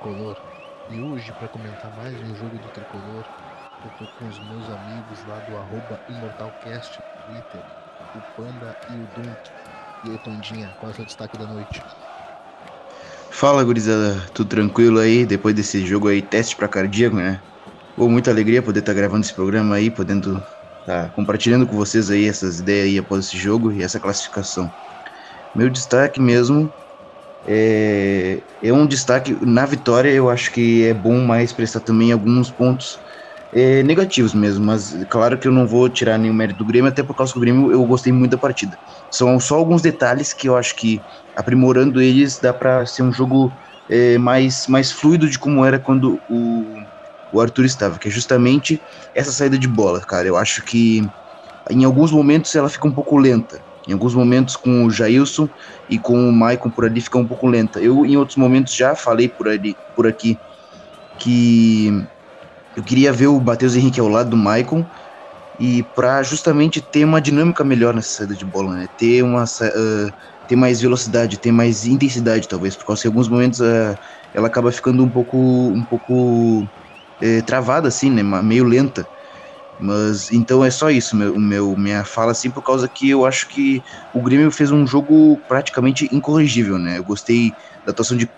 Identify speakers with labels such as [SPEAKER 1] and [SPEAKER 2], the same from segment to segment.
[SPEAKER 1] Tricolor. E hoje, para comentar mais um jogo do tricolor, eu tô com os meus amigos lá do arroba ImortalCast Twitter, o Panda e o Dunk. E aí, Tondinha, qual é o seu destaque da noite?
[SPEAKER 2] Fala, gurizada, tudo tranquilo aí? Depois desse jogo aí, teste pra cardíaco, né? Pô, muita alegria poder estar tá gravando esse programa aí, podendo estar tá compartilhando com vocês aí essas ideias aí após esse jogo e essa classificação. Meu destaque mesmo é, é um destaque na vitória. Eu acho que é bom mais prestar também alguns pontos é, negativos mesmo, mas claro que eu não vou tirar nenhum mérito do Grêmio, até por causa do Grêmio eu gostei muito da partida. São só alguns detalhes que eu acho que aprimorando eles dá para ser um jogo é, mais, mais fluido de como era quando o, o Arthur estava, que é justamente essa saída de bola, cara. Eu acho que em alguns momentos ela fica um pouco lenta. Em alguns momentos com o Jailson e com o Maicon por ali fica um pouco lenta. Eu em outros momentos já falei por ali, por aqui que eu queria ver o Matheus Henrique ao lado do Maicon e para justamente ter uma dinâmica melhor nessa saída de bola, né? Ter uma uh, ter mais velocidade, ter mais intensidade talvez, porque em alguns momentos uh, ela acaba ficando um pouco um pouco uh, travada assim, né? Meio lenta. Mas então é só isso, meu, meu, minha fala assim, por causa que eu acho que o Grêmio fez um jogo praticamente incorrigível, né? Eu gostei da atuação de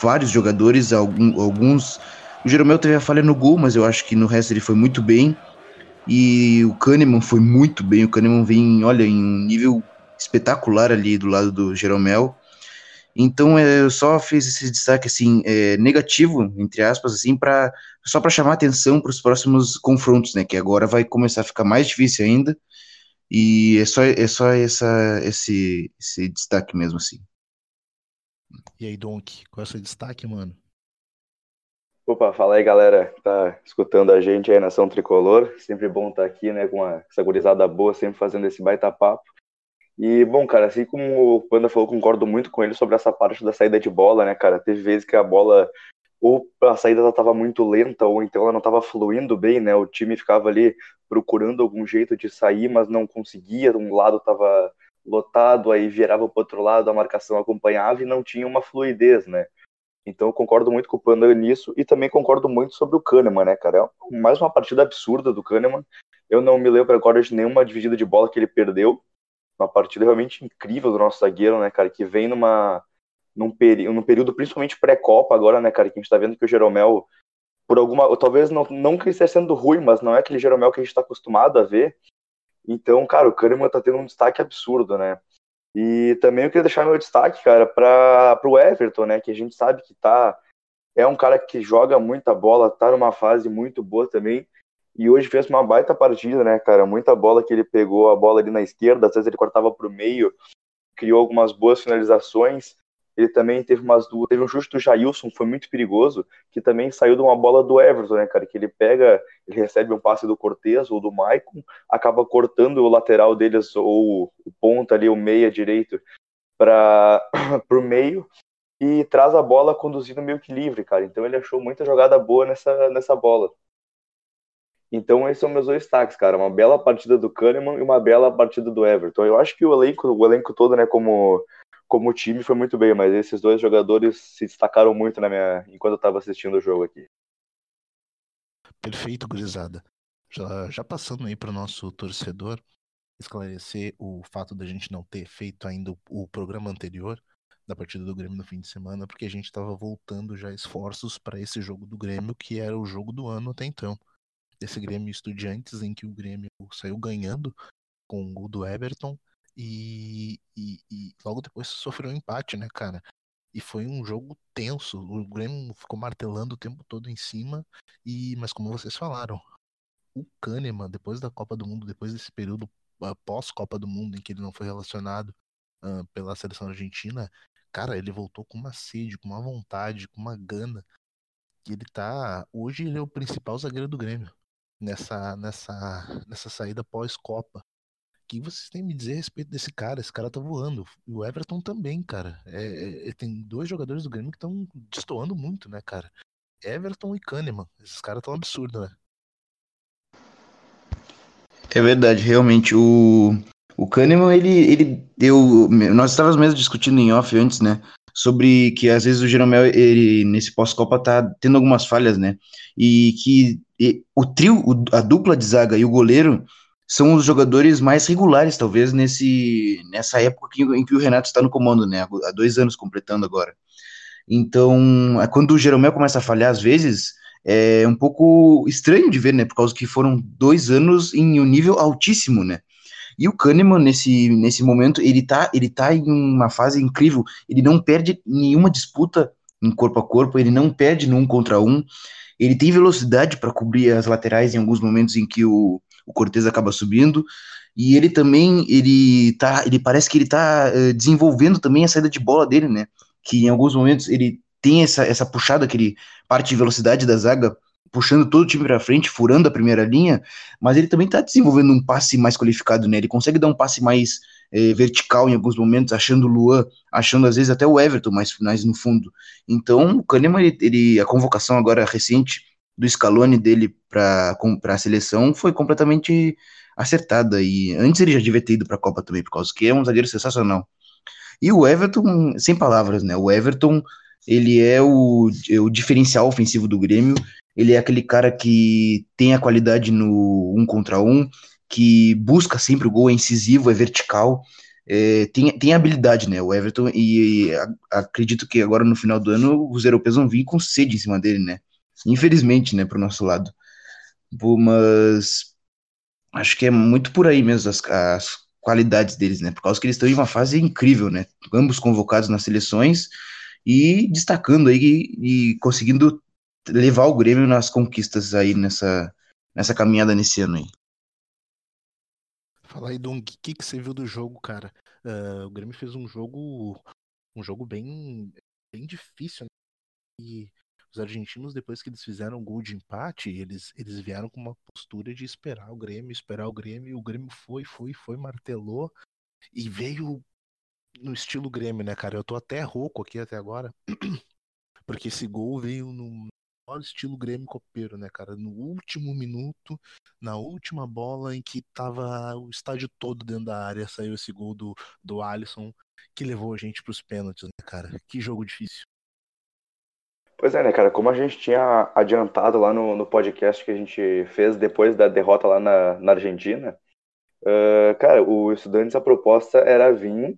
[SPEAKER 2] vários jogadores, alguns. O Jeromel teve a falha no gol, mas eu acho que no resto ele foi muito bem. E o Kahneman foi muito bem. O Kahneman vem, olha, em um nível espetacular ali do lado do Jeromel. Então é, eu só fiz esse destaque assim é, negativo entre aspas assim para só para chamar atenção para os próximos confrontos, né? Que agora vai começar a ficar mais difícil ainda. E é só é só essa esse esse destaque mesmo assim.
[SPEAKER 1] E aí, Donk, qual é o seu destaque, mano?
[SPEAKER 3] Opa, fala aí, galera que tá escutando a gente aí, Nação Tricolor. Sempre bom estar tá aqui, né, com uma, essa gurizada boa, sempre fazendo esse baita papo. E, bom, cara, assim como o Panda falou, concordo muito com ele sobre essa parte da saída de bola, né, cara? Teve vezes que a bola, ou a saída ela tava muito lenta, ou então ela não tava fluindo bem, né? O time ficava ali procurando algum jeito de sair, mas não conseguia. Um lado tava lotado, aí virava pro outro lado, a marcação acompanhava e não tinha uma fluidez, né? Então eu concordo muito com o Panda nisso e também concordo muito sobre o Kahneman, né, cara? É mais uma partida absurda do Kahneman. Eu não me lembro agora de nenhuma dividida de bola que ele perdeu uma partida realmente incrível do nosso zagueiro, né, cara, que vem numa num, num período principalmente pré-copa agora, né, cara, que a gente tá vendo que o Jeromel por alguma, talvez não, não que ele esteja sendo ruim, mas não é aquele Jeromel que a gente tá acostumado a ver. Então, cara, o Kahneman tá tendo um destaque absurdo, né? E também eu queria deixar meu destaque, cara, para o Everton, né, que a gente sabe que tá é um cara que joga muita bola, tá numa fase muito boa também. E hoje fez uma baita partida, né, cara? Muita bola que ele pegou, a bola ali na esquerda, às vezes ele cortava para o meio, criou algumas boas finalizações. Ele também teve umas duas, teve um chute do Jailson, foi muito perigoso, que também saiu de uma bola do Everton, né, cara? Que ele pega, ele recebe um passe do Cortez ou do Maicon, acaba cortando o lateral deles, ou o ponta ali, o meia direito, para o meio e traz a bola conduzindo meio que livre, cara. Então ele achou muita jogada boa nessa, nessa bola. Então, esses são meus dois destaques, cara. Uma bela partida do Kahneman e uma bela partida do Everton. Eu acho que o elenco, o elenco todo, né, como, como time, foi muito bem, mas esses dois jogadores se destacaram muito na minha, enquanto eu estava assistindo o jogo aqui.
[SPEAKER 1] Perfeito, gurizada. Já, já passando aí para o nosso torcedor, esclarecer o fato da gente não ter feito ainda o, programa anterior da partida do Grêmio no fim de semana, porque a gente estava voltando já esforços para esse jogo do Grêmio, que era o jogo do ano até então desse Grêmio Estudiantes, em que o Grêmio saiu ganhando com o gol do Everton e, e, e, logo depois sofreu um empate, né, cara? E foi um jogo tenso. O Grêmio ficou martelando o tempo todo em cima. E mas como vocês falaram, o Kahneman, depois da Copa do Mundo, depois desse período uh, pós-Copa do Mundo em que ele não foi relacionado uh, pela seleção argentina, cara, ele voltou com uma sede, com uma vontade, com uma gana. E ele tá. Hoje ele é o principal zagueiro do Grêmio nessa, nessa, nessa saída pós-Copa. O que vocês têm a me dizer a respeito desse cara? Esse cara tá voando. E o Everton também, cara. É, é, é tem dois jogadores do Grêmio que estão destoando muito, né, cara? Everton e Kahneman. Esses caras estão absurdos, né?
[SPEAKER 2] É verdade, realmente. O, o Kahneman, ele, ele deu. Nós estávamos mesmo discutindo em off antes, né? Sobre que às vezes o Jeromel, ele, nesse pós-Copa, tá tendo algumas falhas, né? E que e, o trio, o, a dupla de zaga e o goleiro são os jogadores mais regulares, talvez, nesse, nessa época que, em que o Renato está no comando, né? Há dois anos completando agora. Então, é quando o Jeromel começa a falhar, às vezes, é um pouco estranho de ver, né? Por causa que foram dois anos em um nível altíssimo, né? E o Kahneman, nesse, nesse momento, ele tá, ele tá em uma fase incrível. Ele não perde nenhuma disputa em corpo a corpo, ele não perde no um contra um. Ele tem velocidade para cobrir as laterais em alguns momentos em que o, o Cortez acaba subindo. E ele também, ele tá, ele parece que ele tá uh, desenvolvendo também a saída de bola dele, né? Que em alguns momentos ele tem essa, essa puxada, aquele parte de velocidade da zaga puxando todo o time para frente, furando a primeira linha, mas ele também está desenvolvendo um passe mais qualificado, né? Ele consegue dar um passe mais eh, vertical em alguns momentos, achando o Luan, achando às vezes até o Everton mais, mais no fundo. Então, o Kahneman, ele, ele, a convocação agora recente do Scaloni dele para a seleção foi completamente acertada. E antes ele já devia ter ido para a Copa também, por causa que é um zagueiro sensacional. E o Everton, sem palavras, né? O Everton, ele é o, é o diferencial ofensivo do Grêmio ele é aquele cara que tem a qualidade no um contra um, que busca sempre o gol, é incisivo, é vertical, é, tem, tem habilidade, né? O Everton, e, e a, acredito que agora no final do ano os europeus vão vir com sede em cima dele, né? Infelizmente, né, pro nosso lado. Mas acho que é muito por aí mesmo as, as qualidades deles, né? Por causa que eles estão em uma fase incrível, né? Ambos convocados nas seleções e destacando aí e, e conseguindo levar o Grêmio nas conquistas aí nessa, nessa caminhada nesse ano aí.
[SPEAKER 1] Fala aí, Dong, o que, que você viu do jogo, cara? Uh, o Grêmio fez um jogo um jogo bem, bem difícil, né? E os argentinos, depois que eles fizeram o gol de empate, eles, eles vieram com uma postura de esperar o Grêmio, esperar o Grêmio, o Grêmio foi, foi, foi, martelou, e veio no estilo Grêmio, né, cara? Eu tô até rouco aqui até agora, porque esse gol veio num, estilo Grêmio Copeiro, né, cara? No último minuto, na última bola em que tava o estádio todo dentro da área, saiu esse gol do, do Alisson que levou a gente pros pênaltis, né, cara? Que jogo difícil.
[SPEAKER 3] Pois é, né, cara? Como a gente tinha adiantado lá no, no podcast que a gente fez depois da derrota lá na, na Argentina, uh, cara, o Estudantes, a proposta era vir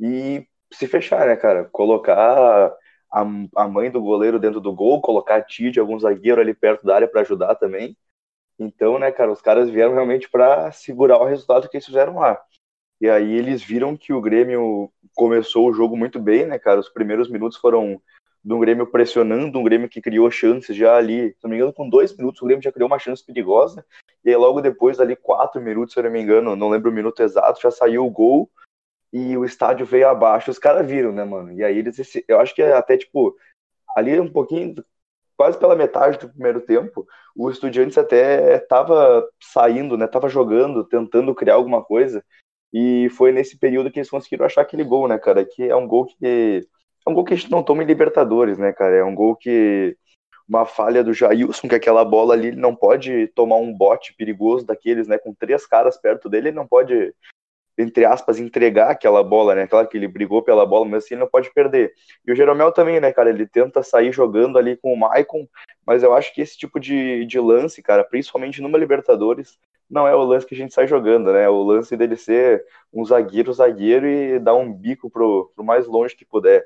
[SPEAKER 3] e se fechar, né, cara? Colocar a, a mãe do goleiro dentro do gol, colocar de algum zagueiro ali perto da área para ajudar também. Então, né, cara, os caras vieram realmente para segurar o resultado que eles fizeram lá. E aí eles viram que o Grêmio começou o jogo muito bem, né, cara? Os primeiros minutos foram de um Grêmio pressionando, um Grêmio que criou chances já ali, se não me engano, com dois minutos o Grêmio já criou uma chance perigosa. E aí logo depois, ali quatro minutos, se eu não me engano, não lembro o minuto exato, já saiu o gol e o estádio veio abaixo, os caras viram, né, mano? E aí eles, eu acho que é até, tipo, ali um pouquinho, quase pela metade do primeiro tempo, o Estudiantes até tava saindo, né, tava jogando, tentando criar alguma coisa, e foi nesse período que eles conseguiram achar aquele gol, né, cara, que é um gol que, é um gol que a gente não toma em Libertadores, né, cara, é um gol que uma falha do Jailson, que aquela bola ali ele não pode tomar um bote perigoso daqueles, né, com três caras perto dele, ele não pode entre aspas, entregar aquela bola, né? Claro que ele brigou pela bola, mas assim ele não pode perder. E o Jeromel também, né, cara? Ele tenta sair jogando ali com o Maicon, mas eu acho que esse tipo de, de lance, cara, principalmente numa Libertadores, não é o lance que a gente sai jogando, né? É o lance dele ser um zagueiro, zagueiro e dar um bico pro, pro mais longe que puder.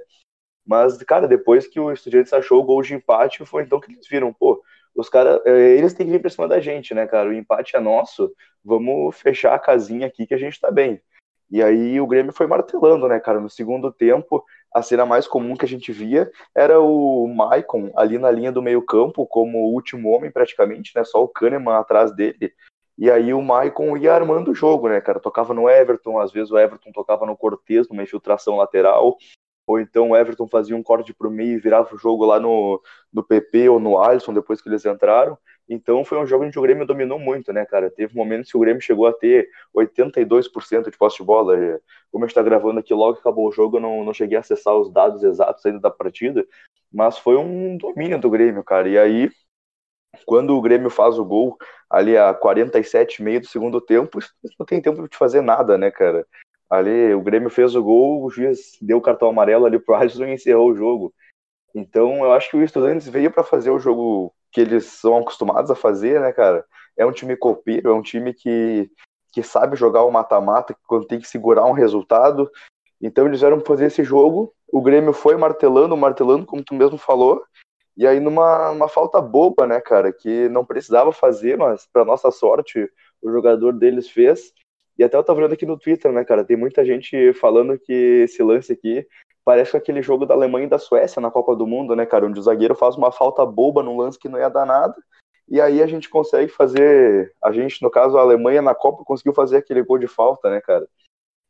[SPEAKER 3] Mas, cara, depois que o Estudiantes achou o gol de empate, foi então que eles viram, pô, os caras, eh, eles têm que vir pra cima da gente, né, cara? O empate é nosso, vamos fechar a casinha aqui que a gente tá bem. E aí o Grêmio foi martelando, né, cara? No segundo tempo, a cena mais comum que a gente via era o Maicon ali na linha do meio-campo, como o último homem praticamente, né? Só o Kahneman atrás dele. E aí o Maicon ia armando o jogo, né, cara? Tocava no Everton, às vezes o Everton tocava no Cortez, numa infiltração lateral ou então o Everton fazia um corte para o meio e virava o jogo lá no, no PP ou no Alisson depois que eles entraram. Então foi um jogo que o Grêmio dominou muito, né, cara? Teve momentos que o Grêmio chegou a ter 82% de posse de bola. Como a gente está gravando aqui, logo que acabou o jogo, eu não, não cheguei a acessar os dados exatos ainda da partida, mas foi um domínio do Grêmio, cara. E aí, quando o Grêmio faz o gol ali a 47 meio do segundo tempo, não tem tempo de fazer nada, né, cara? Ali o Grêmio fez o gol, o juiz deu o cartão amarelo ali pro Alisson e encerrou o jogo. Então eu acho que o Estudantes veio para fazer o jogo que eles são acostumados a fazer, né, cara? É um time copeiro, é um time que, que sabe jogar o mata-mata quando tem que segurar um resultado. Então eles vieram fazer esse jogo, o Grêmio foi martelando, martelando, como tu mesmo falou, e aí numa uma falta boba, né, cara, que não precisava fazer, mas para nossa sorte o jogador deles fez. E até eu tava vendo aqui no Twitter, né, cara, tem muita gente falando que esse lance aqui parece aquele jogo da Alemanha e da Suécia na Copa do Mundo, né, cara, onde o zagueiro faz uma falta boba num lance que não ia dar nada, e aí a gente consegue fazer, a gente, no caso, a Alemanha na Copa conseguiu fazer aquele gol de falta, né, cara.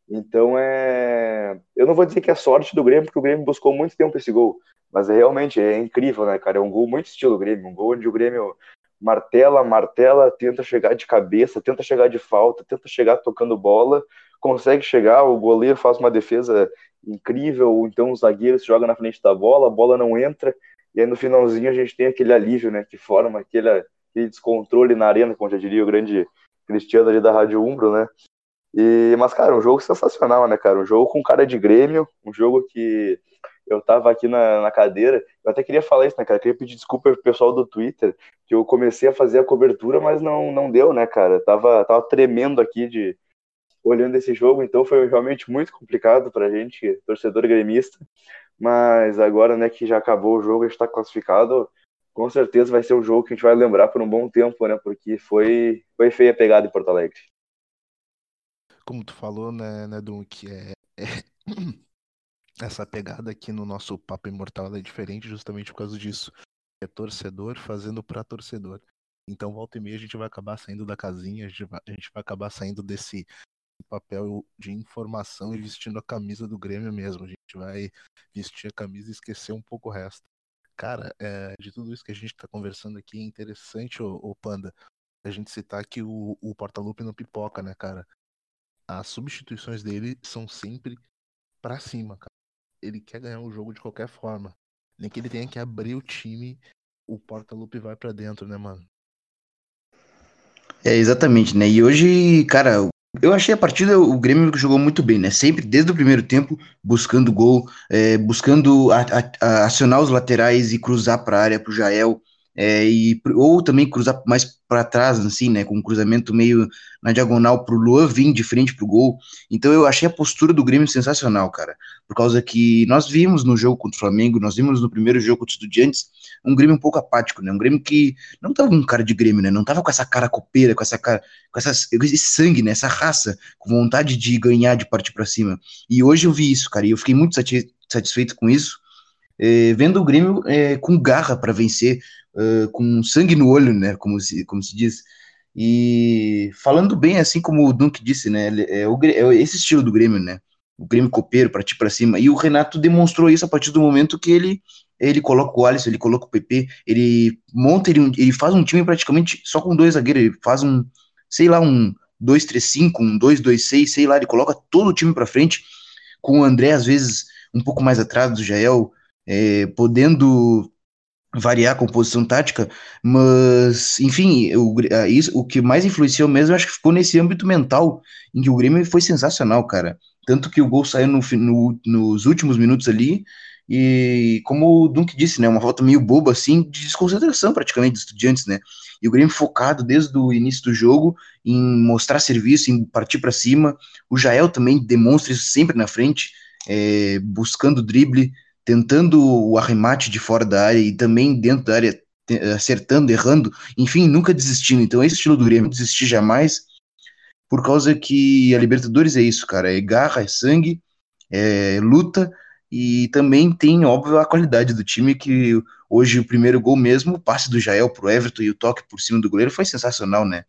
[SPEAKER 3] Então é. Eu não vou dizer que é sorte do Grêmio, porque o Grêmio buscou muito tempo esse gol. Mas é realmente é incrível, né, cara? É um gol muito estilo Grêmio. Um gol onde o Grêmio martela, martela, tenta chegar de cabeça, tenta chegar de falta, tenta chegar tocando bola, consegue chegar, o goleiro faz uma defesa incrível, então o zagueiro se joga na frente da bola, a bola não entra, e aí no finalzinho a gente tem aquele alívio, né, que forma aquele, aquele descontrole na arena, como já diria o grande Cristiano ali da Rádio Umbro, né, e, mas, cara, um jogo sensacional, né, cara, um jogo com cara de Grêmio, um jogo que eu tava aqui na, na cadeira, eu até queria falar isso, né, cara, eu queria pedir desculpa pro pessoal do Twitter, que eu comecei a fazer a cobertura, mas não, não deu, né, cara, tava, tava tremendo aqui de, olhando esse jogo, então foi realmente muito complicado para a gente, torcedor gremista. Mas agora, né, que já acabou o jogo, a gente está classificado, com certeza vai ser um jogo que a gente vai lembrar por um bom tempo, né? Porque foi, foi feia a pegada em Porto Alegre.
[SPEAKER 1] Como tu falou, né, né é, é... essa pegada aqui no nosso Papo Imortal é diferente justamente por causa disso. É torcedor fazendo para torcedor. Então, volta e meia, a gente vai acabar saindo da casinha, a gente vai, a gente vai acabar saindo desse papel de informação e vestindo a camisa do Grêmio mesmo. A gente vai vestir a camisa e esquecer um pouco o resto. Cara, é, de tudo isso que a gente está conversando aqui, é interessante, o, o Panda, a gente citar que o, o Portalupe não pipoca, né, cara? As substituições dele são sempre para cima, cara. Ele quer ganhar o jogo de qualquer forma. Nem que ele tenha que abrir o time, o Portalupe vai para dentro, né, mano?
[SPEAKER 2] É, exatamente, né? E hoje, cara, eu achei a partida, o Grêmio jogou muito bem, né? Sempre, desde o primeiro tempo, buscando gol, é, buscando a, a, a acionar os laterais e cruzar para a área para o Jael é, e, ou também cruzar mais para trás, assim, né, com um cruzamento meio na diagonal para o Luan vir de frente para o gol. Então eu achei a postura do Grêmio sensacional, cara, por causa que nós vimos no jogo contra o Flamengo, nós vimos no primeiro jogo contra o Estudiantes, um Grêmio um pouco apático, né, um Grêmio que não tava com cara de Grêmio, né, não tava com essa cara copeira, com essa cara, com essa, esse sangue, né, essa raça, com vontade de ganhar, de partir para cima. E hoje eu vi isso, cara, e eu fiquei muito satisfeito com isso, é, vendo o Grêmio é, com garra para vencer, uh, com sangue no olho, né, como se, como se diz. E falando bem, assim como o Dunk disse, né, é, o, é esse estilo do Grêmio, né, o Grêmio copeiro, partir para cima. E o Renato demonstrou isso a partir do momento que ele ele coloca o Alisson, ele coloca o PP, ele monta, ele, ele faz um time praticamente só com dois zagueiros, ele faz um, sei lá, um 2-3-5, um 2-2-6, sei lá, ele coloca todo o time para frente, com o André às vezes um pouco mais atrás do Jael, é, podendo variar a composição tática, mas, enfim, o, isso, o que mais influenciou mesmo, acho que ficou nesse âmbito mental, em que o Grêmio foi sensacional, cara. Tanto que o gol saiu no, no, nos últimos minutos ali, e como o Dunk disse, né, uma volta meio boba, assim, de desconcentração praticamente dos estudiantes, né, e o Grêmio focado desde o início do jogo em mostrar serviço, em partir para cima, o Jael também demonstra isso sempre na frente, é, buscando drible, tentando o arremate de fora da área e também dentro da área, acertando, errando, enfim, nunca desistindo. Então, esse estilo do Grêmio, desistir jamais, por causa que a Libertadores é isso, cara, é garra, é sangue, é luta, e também tem, óbvio, a qualidade do time, que hoje o primeiro gol mesmo, o passe do Jael pro Everton e o toque por cima do goleiro foi sensacional, né?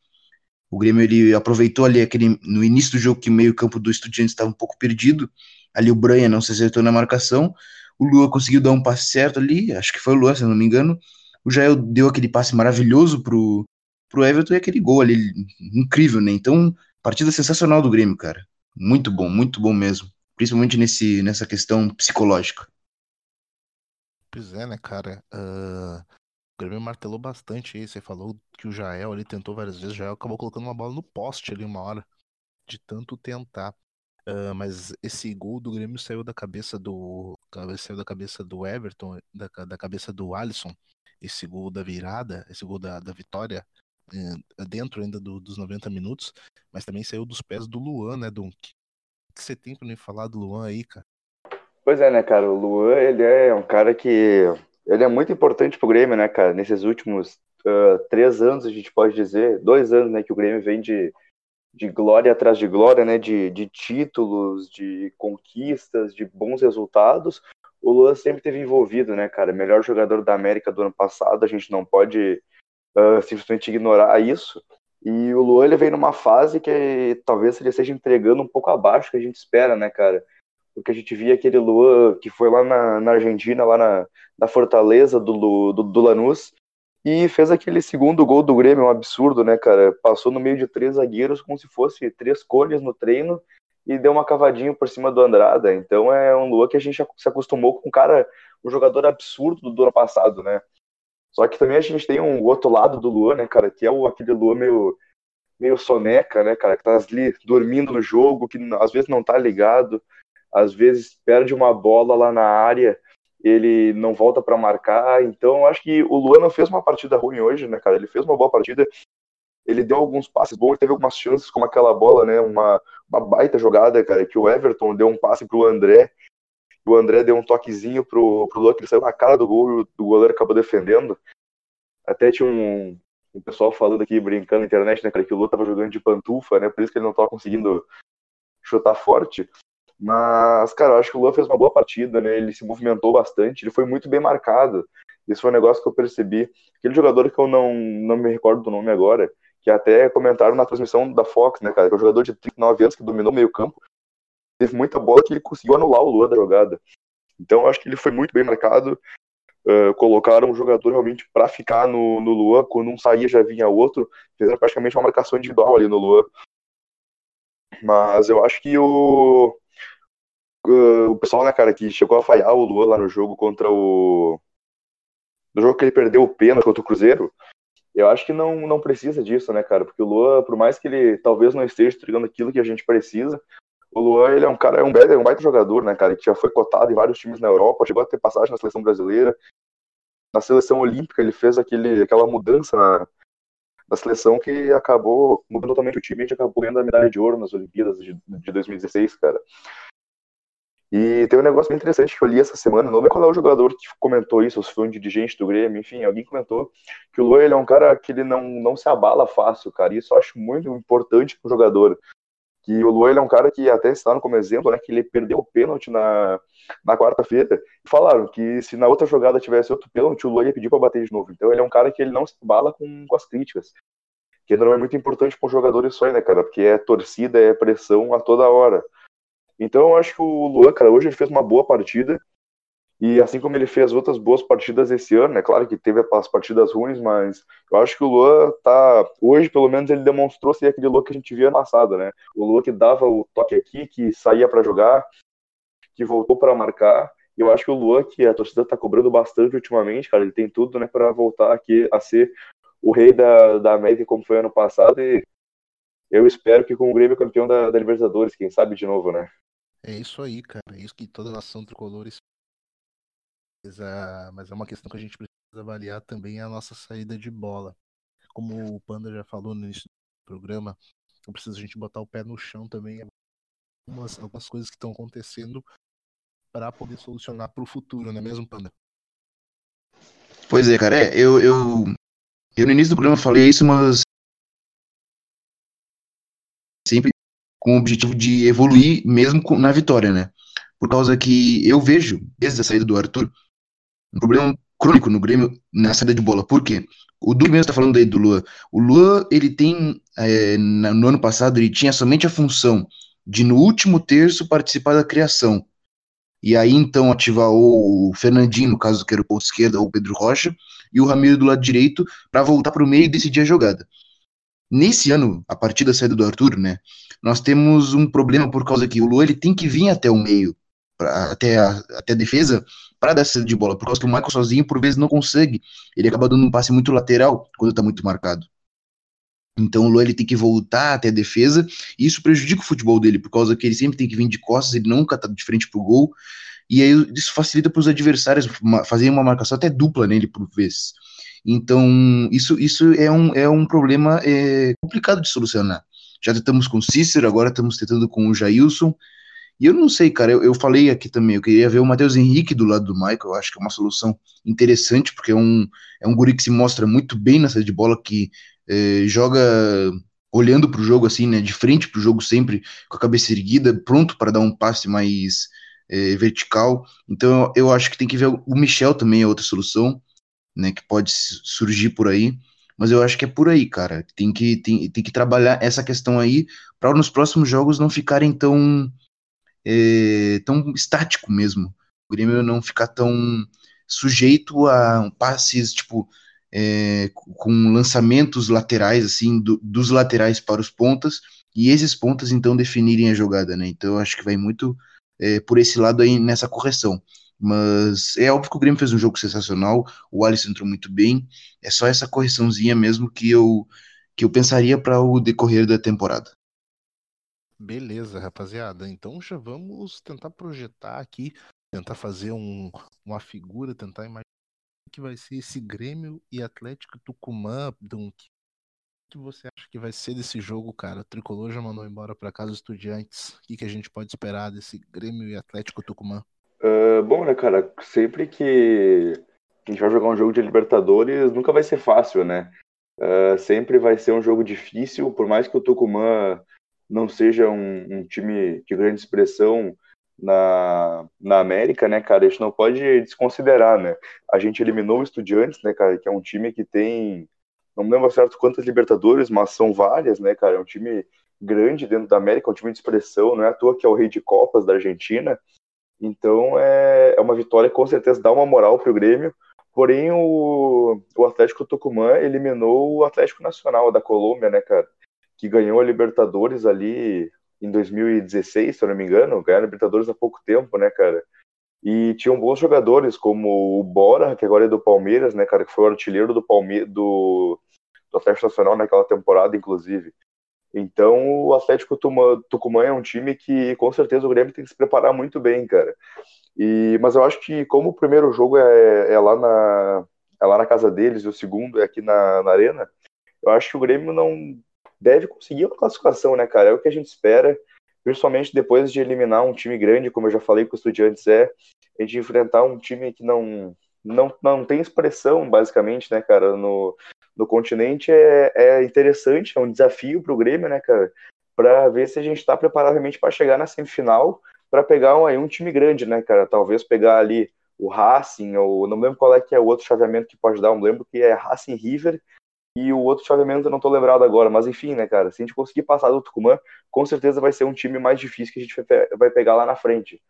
[SPEAKER 2] O Grêmio ele aproveitou ali aquele no início do jogo que meio campo do Estudiantes estava um pouco perdido, ali o Branha não se acertou na marcação, o Lua conseguiu dar um passe certo ali, acho que foi o Lua, se não me engano. O Jael deu aquele passe maravilhoso pro, pro Everton e aquele gol ali, incrível, né? Então, partida sensacional do Grêmio, cara. Muito bom, muito bom mesmo. Principalmente nesse, nessa questão psicológica.
[SPEAKER 1] Pois é, né, cara? Uh, o Grêmio martelou bastante aí. Você falou que o Jael ali tentou várias vezes. O Jael acabou colocando uma bola no poste ali uma hora. De tanto tentar. Mas esse gol do Grêmio saiu da cabeça do saiu da cabeça do Everton, da, da cabeça do Alisson. Esse gol da virada, esse gol da, da vitória, uh, dentro ainda do, dos 90 minutos, mas também saiu dos pés do Luan, né, Dunk? O que você tem para me falar do Luan aí, cara?
[SPEAKER 3] Pois é, né, cara? O Luan, ele é um cara que. Ele é muito importante pro Grêmio, né, cara? Nesses últimos uh, três anos, a gente pode dizer, dois anos, né, que o Grêmio vem de, de glória atrás de glória, né, de, de títulos, de conquistas, de bons resultados. O Luan sempre teve envolvido, né, cara? Melhor jogador da América do ano passado, a gente não pode uh, simplesmente ignorar isso. E o Luan ele vem numa fase que talvez ele esteja entregando um pouco abaixo que a gente espera, né, cara? Porque a gente via aquele Luan que foi lá na, na Argentina, lá na, na Fortaleza do, do, do Lanús, e fez aquele segundo gol do Grêmio, um absurdo, né, cara? Passou no meio de três zagueiros como se fosse três cores no treino e deu uma cavadinha por cima do Andrada. Então é um Luan que a gente se acostumou com um cara, um jogador absurdo do ano passado, né? Só que também a gente tem um outro lado do Luan, né, cara, que é o, aquele Luan meio, meio soneca, né, cara, que tá ali dormindo no jogo, que às vezes não tá ligado, às vezes perde uma bola lá na área ele não volta para marcar. Então, acho que o Luan não fez uma partida ruim hoje, né, cara? Ele fez uma boa partida. Ele deu alguns passes bons, teve algumas chances, como aquela bola, né? Uma, uma baita jogada, cara, que o Everton deu um passe pro André. O André deu um toquezinho pro, pro Luan, que ele saiu na cara do gol e o goleiro acabou defendendo. Até tinha um, um pessoal falando aqui, brincando na internet, né, cara, que o Luan tava jogando de pantufa, né? Por isso que ele não tava conseguindo chutar forte. Mas, cara, eu acho que o Luan fez uma boa partida, né? Ele se movimentou bastante, ele foi muito bem marcado. Isso foi um negócio que eu percebi. Aquele jogador que eu não, não me recordo do nome agora, que até comentaram na transmissão da Fox, né, cara? Que é um jogador de 39 anos que dominou o meio-campo. Teve muita bola que ele conseguiu anular o Luan da jogada. Então, eu acho que ele foi muito bem marcado. Uh, colocaram um jogador realmente para ficar no, no Luan. Quando um saía, já vinha outro. Fizeram praticamente uma marcação individual ali no Luan. Mas eu acho que o, uh, o pessoal, né, cara, que chegou a falhar o Luan lá no jogo contra o. No jogo que ele perdeu o pênalti contra o Cruzeiro, eu acho que não, não precisa disso, né, cara? Porque o Luan, por mais que ele talvez não esteja entregando aquilo que a gente precisa, o Luan, ele é um cara, é um, é um baita jogador, né, cara? Que já foi cotado em vários times na Europa, chegou a ter passagem na seleção brasileira. Na seleção olímpica, ele fez aquele, aquela mudança na, na seleção que acabou mudando totalmente o time a gente acabou ganhando a medalha de ouro nas Olimpíadas de, de 2016, cara. E tem um negócio bem interessante que eu li essa semana, não lembro qual é o jogador que comentou isso, se foi um dirigente do Grêmio, enfim, alguém comentou que o Luan ele é um cara que ele não, não se abala fácil, cara, e isso eu acho muito importante pro jogador. Que o Luan ele é um cara que até está como exemplo, né, que ele perdeu o pênalti na, na quarta-feira, e falaram que se na outra jogada tivesse outro pênalti, o Luan ia pedir para bater de novo. Então ele é um cara que ele não se abala com, com as críticas. Que não é muito importante para jogador isso aí, né, cara? Porque é torcida, é pressão a toda hora. Então eu acho que o Luan, cara, hoje ele fez uma boa partida. E assim como ele fez outras boas partidas esse ano, é claro que teve as partidas ruins, mas eu acho que o Luan tá. Hoje, pelo menos, ele demonstrou ser aquele Luan que a gente via no passado, né? O Luan que dava o toque aqui, que saía para jogar, que voltou para marcar. E eu acho que o Luan, que a torcida tá cobrando bastante ultimamente, cara, ele tem tudo, né, para voltar aqui a ser o rei da, da América como foi ano passado. E eu espero que com o Grêmio campeão da, da Libertadores, quem sabe de novo, né?
[SPEAKER 1] É isso aí, cara. É isso que toda nação tricolor espera. Mas é uma questão que a gente precisa avaliar também a nossa saída de bola. Como o Panda já falou no início do programa, não precisa a gente botar o pé no chão também algumas, algumas coisas que estão acontecendo para poder solucionar para o futuro, não é mesmo, Panda?
[SPEAKER 2] Pois é, cara. É, eu, eu, eu no início do programa falei isso, mas sempre com o objetivo de evoluir mesmo na vitória, né? Por causa que eu vejo, desde a saída do Arthur, um problema crônico no Grêmio na saída de bola. Por quê? O Du mesmo está falando aí do Lua. O Lua, ele tem, é, no ano passado, ele tinha somente a função de, no último terço, participar da criação. E aí, então, ativar o Fernandinho, no caso que era o ponto esquerda, ou o Pedro Rocha, e o Ramiro do lado direito, para voltar para o meio e decidir a jogada. Nesse ano, a partir da saída do Arthur, né, nós temos um problema por causa que o Luan ele tem que vir até o meio, pra, até, a, até a defesa, para dar saída de bola, por causa que o Michael sozinho, por vezes, não consegue. Ele acaba dando um passe muito lateral quando está muito marcado. Então o Luan ele tem que voltar até a defesa, e isso prejudica o futebol dele, por causa que ele sempre tem que vir de costas, ele nunca tá de frente pro gol, e aí isso facilita para os adversários fazerem uma marcação até dupla nele por vezes. Então, isso, isso é, um, é um problema é, complicado de solucionar. Já tentamos com o Cícero, agora estamos tentando com o Jailson. E eu não sei, cara, eu, eu falei aqui também, eu queria ver o Matheus Henrique do lado do Michael, eu acho que é uma solução interessante, porque é um, é um guri que se mostra muito bem nessa de bola, que é, joga olhando para o jogo assim, né, de frente para o jogo sempre, com a cabeça erguida, pronto para dar um passe mais é, vertical. Então eu acho que tem que ver o Michel também é outra solução, né, que pode surgir por aí. Mas eu acho que é por aí, cara. Tem que, tem, tem que trabalhar essa questão aí para nos próximos jogos não ficarem tão, é, tão estático mesmo. O Grêmio não ficar tão sujeito a passes, tipo, é, com lançamentos laterais, assim, do, dos laterais para os pontas, e esses pontas então definirem a jogada, né? Então eu acho que vai muito é, por esse lado aí nessa correção. Mas é óbvio que o Grêmio fez um jogo sensacional, o Alisson entrou muito bem, é só essa correçãozinha mesmo que eu, que eu pensaria para o decorrer da temporada.
[SPEAKER 1] Beleza, rapaziada. Então já vamos tentar projetar aqui, tentar fazer um, uma figura, tentar imaginar que vai ser esse Grêmio e Atlético Tucumã, Dunk que você acha que vai ser desse jogo, cara? O Tricolor já mandou embora para casa os estudiantes. O que, que a gente pode esperar desse Grêmio e Atlético Tucumã?
[SPEAKER 3] Uh, bom, né, cara? Sempre que a gente vai jogar um jogo de Libertadores, nunca vai ser fácil, né? Uh, sempre vai ser um jogo difícil, por mais que o Tucumã não seja um, um time de grande expressão na, na América, né, cara? A gente não pode desconsiderar, né? A gente eliminou o Estudiantes, né, cara? Que é um time que tem não me lembro certo quantas Libertadores, mas são várias, né, cara? É um time grande dentro da América, é um time de expressão, não é à toa que é o rei de Copas da Argentina. Então é, é uma vitória que com certeza dá uma moral para o Grêmio. Porém, o, o Atlético Tucumã eliminou o Atlético Nacional da Colômbia, né, cara? Que ganhou a Libertadores ali em 2016, se eu não me engano. Ganhou a Libertadores há pouco tempo, né, cara? E tinham bons jogadores, como o Bora, que agora é do Palmeiras, né, cara? Que foi o artilheiro do Palmeiras, do, do Atlético Nacional naquela temporada, inclusive. Então, o Atlético Tucumã é um time que, com certeza, o Grêmio tem que se preparar muito bem, cara. E, mas eu acho que, como o primeiro jogo é, é lá, na, é lá na casa deles e o segundo é aqui na, na Arena, eu acho que o Grêmio não deve conseguir uma classificação, né, cara? É o que a gente espera, principalmente depois de eliminar um time grande, como eu já falei que o Estudiantes é, a gente enfrentar um time que não, não, não tem expressão, basicamente, né, cara, no, no continente é, é interessante, é um desafio para o Grêmio, né, cara, para ver se a gente está preparado realmente para chegar na semifinal, para pegar um, aí um time grande, né, cara, talvez pegar ali o Racing, ou não lembro qual é que é o outro chaveamento que pode dar, não lembro que é Racing River, e o outro chaveamento eu não tô lembrado agora, mas enfim, né, cara, se a gente conseguir passar do Tucumã, com certeza vai ser um time mais difícil que a gente vai pegar lá na frente.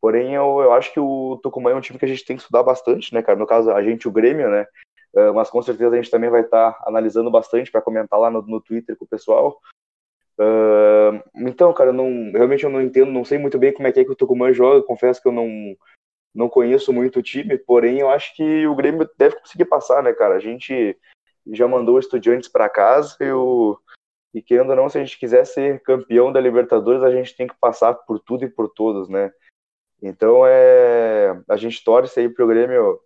[SPEAKER 3] Porém, eu, eu acho que o Tucumã é um time que a gente tem que estudar bastante, né, cara? No caso, a gente, o Grêmio, né? Uh, mas com certeza a gente também vai estar tá analisando bastante para comentar lá no, no Twitter com o pessoal. Uh, então, cara, não, realmente eu não entendo, não sei muito bem como é que, é que o Tucumã joga, confesso que eu não, não conheço muito o time, porém eu acho que o Grêmio deve conseguir passar, né, cara? A gente já mandou estudiantes para casa eu, e querendo ou não, se a gente quiser ser campeão da Libertadores, a gente tem que passar por tudo e por todos, né? Então é, a gente torce aí pro Grêmio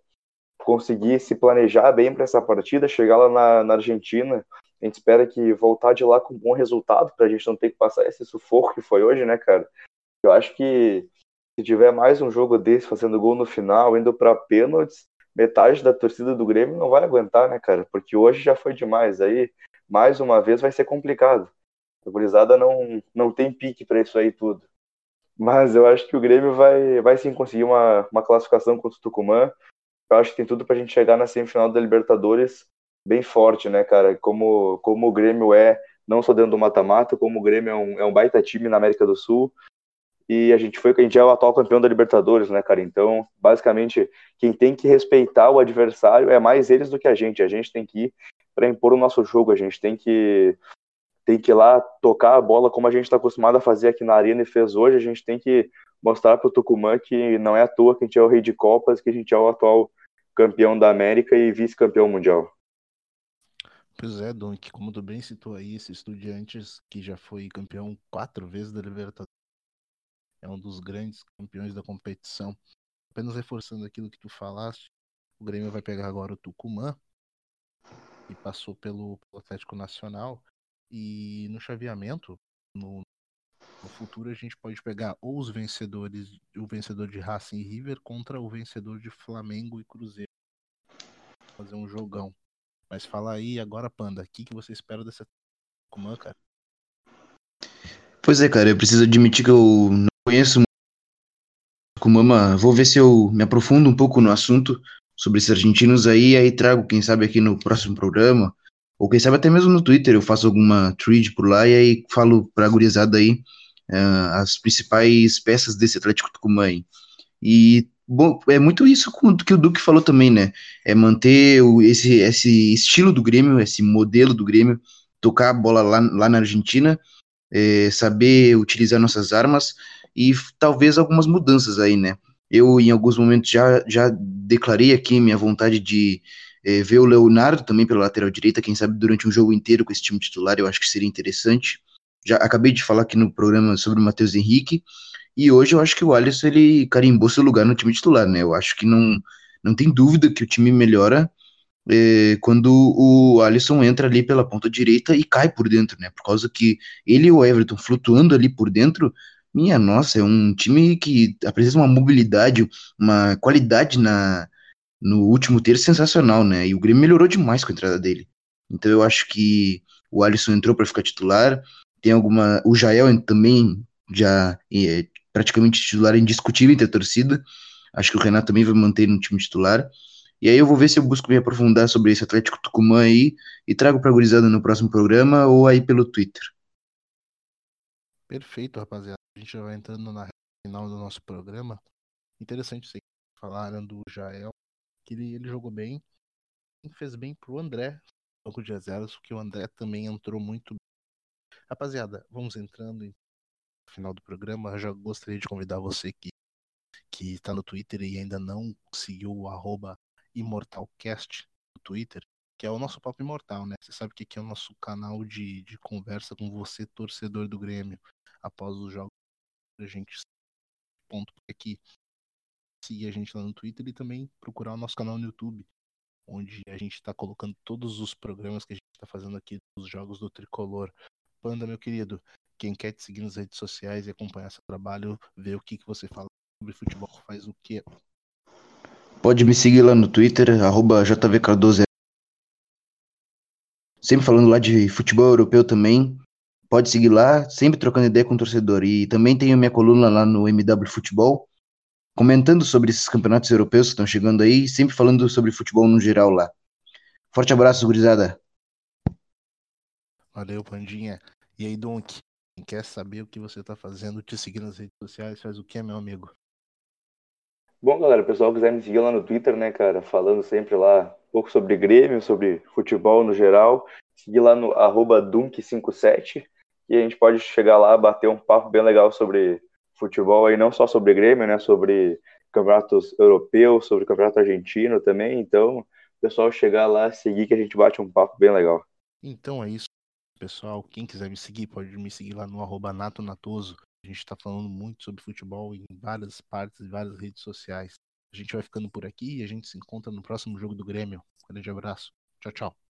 [SPEAKER 3] conseguir se planejar bem para essa partida, chegar lá na, na, Argentina. A gente espera que voltar de lá com um bom resultado, para a gente não ter que passar esse sufoco que foi hoje, né, cara? Eu acho que se tiver mais um jogo desse fazendo gol no final, indo para pênaltis, metade da torcida do Grêmio não vai aguentar, né, cara? Porque hoje já foi demais. Aí, mais uma vez, vai ser complicado. A gurizada não, não tem pique para isso aí tudo. Mas eu acho que o Grêmio vai, vai sim conseguir uma, uma classificação contra o Tucumã. Eu acho que tem tudo pra gente chegar na semifinal da Libertadores bem forte, né, cara? Como, como o Grêmio é, não só dentro do mata-mata, como o Grêmio é um, é um baita time na América do Sul. E a gente foi, a gente é o atual campeão da Libertadores, né, cara? Então, basicamente, quem tem que respeitar o adversário é mais eles do que a gente. A gente tem que ir para impor o nosso jogo, a gente tem que tem que ir lá tocar a bola como a gente está acostumado a fazer aqui na Arena e fez hoje. A gente tem que mostrar para o Tucumã que não é à toa que a gente é o rei de Copas, que a gente é o atual campeão da América e vice-campeão mundial.
[SPEAKER 1] Pois é, Don, que como tu bem citou aí, esse Estudiantes que já foi campeão quatro vezes da Libertadores, é um dos grandes campeões da competição. Apenas reforçando aquilo que tu falaste, o Grêmio vai pegar agora o Tucumã, que passou pelo, pelo Atlético Nacional, e no chaveamento, no, no futuro a gente pode pegar ou os vencedores, o vencedor de Racing e River contra o vencedor de Flamengo e Cruzeiro. Fazer um jogão. Mas fala aí agora, Panda, o que, que você espera dessa Tucumã, cara?
[SPEAKER 2] Pois é, cara, eu preciso admitir que eu não conheço muito Tucumã, vou ver se eu me aprofundo um pouco no assunto sobre esses argentinos aí, aí trago, quem sabe, aqui no próximo programa, ou quem sabe até mesmo no Twitter, eu faço alguma thread por lá e aí falo pra gurizada aí uh, as principais peças desse Atlético Tucumã. E bom, é muito isso que o Duque falou também, né? É manter o, esse, esse estilo do Grêmio, esse modelo do Grêmio, tocar a bola lá, lá na Argentina, é, saber utilizar nossas armas e talvez algumas mudanças aí, né? Eu, em alguns momentos, já, já declarei aqui minha vontade de é, ver o Leonardo também pela lateral direita, quem sabe durante um jogo inteiro com esse time titular, eu acho que seria interessante. Já acabei de falar aqui no programa sobre o Matheus Henrique, e hoje eu acho que o Alisson ele carimbou seu lugar no time titular, né? Eu acho que não, não tem dúvida que o time melhora é, quando o Alisson entra ali pela ponta direita e cai por dentro, né? Por causa que ele e o Everton flutuando ali por dentro, minha nossa, é um time que apresenta uma mobilidade, uma qualidade na, no último terço sensacional, né? E o Grêmio melhorou demais com a entrada dele. Então eu acho que o Alisson entrou para ficar titular. Tem alguma. O Jael também já é, praticamente titular indiscutível entre a torcida. Acho que o Renato também vai manter no time titular. E aí eu vou ver se eu busco me aprofundar sobre esse Atlético Tucumã aí e trago para a gurizada no próximo programa ou aí pelo Twitter.
[SPEAKER 1] Perfeito, rapaziada. A gente já vai entrando na final do nosso programa. Interessante vocês falaram do Jael, que ele, ele jogou bem. Fez bem pro André, pouco de zeros, que o André também entrou muito. Rapaziada, vamos entrando final do programa, já gostaria de convidar você que que está no Twitter e ainda não seguiu o arroba ImortalCast no Twitter, que é o nosso Papo Imortal, né? Você sabe que aqui é o nosso canal de, de conversa com você, torcedor do Grêmio, após os jogos. A gente ponto aqui seguir a gente lá no Twitter e também procurar o nosso canal no YouTube, onde a gente está colocando todos os programas que a gente está fazendo aqui dos jogos do Tricolor. Panda, meu querido, quem quer te seguir nas redes sociais e acompanhar seu trabalho, ver o que, que você fala sobre futebol, faz o quê?
[SPEAKER 2] Pode me seguir lá no Twitter, JVCardoso. Sempre falando lá de futebol europeu também. Pode seguir lá, sempre trocando ideia com o torcedor. E também tenho minha coluna lá no MW Futebol, comentando sobre esses campeonatos europeus que estão chegando aí, sempre falando sobre futebol no geral lá. Forte abraço, gurizada.
[SPEAKER 1] Valeu, Pandinha. E aí, Donk, quem quer saber o que você está fazendo, te seguir nas redes sociais, faz o que, meu amigo?
[SPEAKER 3] Bom, galera, o pessoal quiser me seguir lá no Twitter, né, cara, falando sempre lá um pouco sobre Grêmio, sobre futebol no geral, seguir lá no arroba Dunk57, e a gente pode chegar lá, bater um papo bem legal sobre futebol aí, não só sobre Grêmio, né, sobre campeonatos europeus, sobre campeonato argentino também, então, o pessoal chegar lá, seguir que a gente bate um papo bem legal.
[SPEAKER 1] Então é isso pessoal. Quem quiser me seguir, pode me seguir lá no arroba natonatoso. A gente está falando muito sobre futebol em várias partes e várias redes sociais. A gente vai ficando por aqui e a gente se encontra no próximo jogo do Grêmio. Um grande abraço. Tchau, tchau.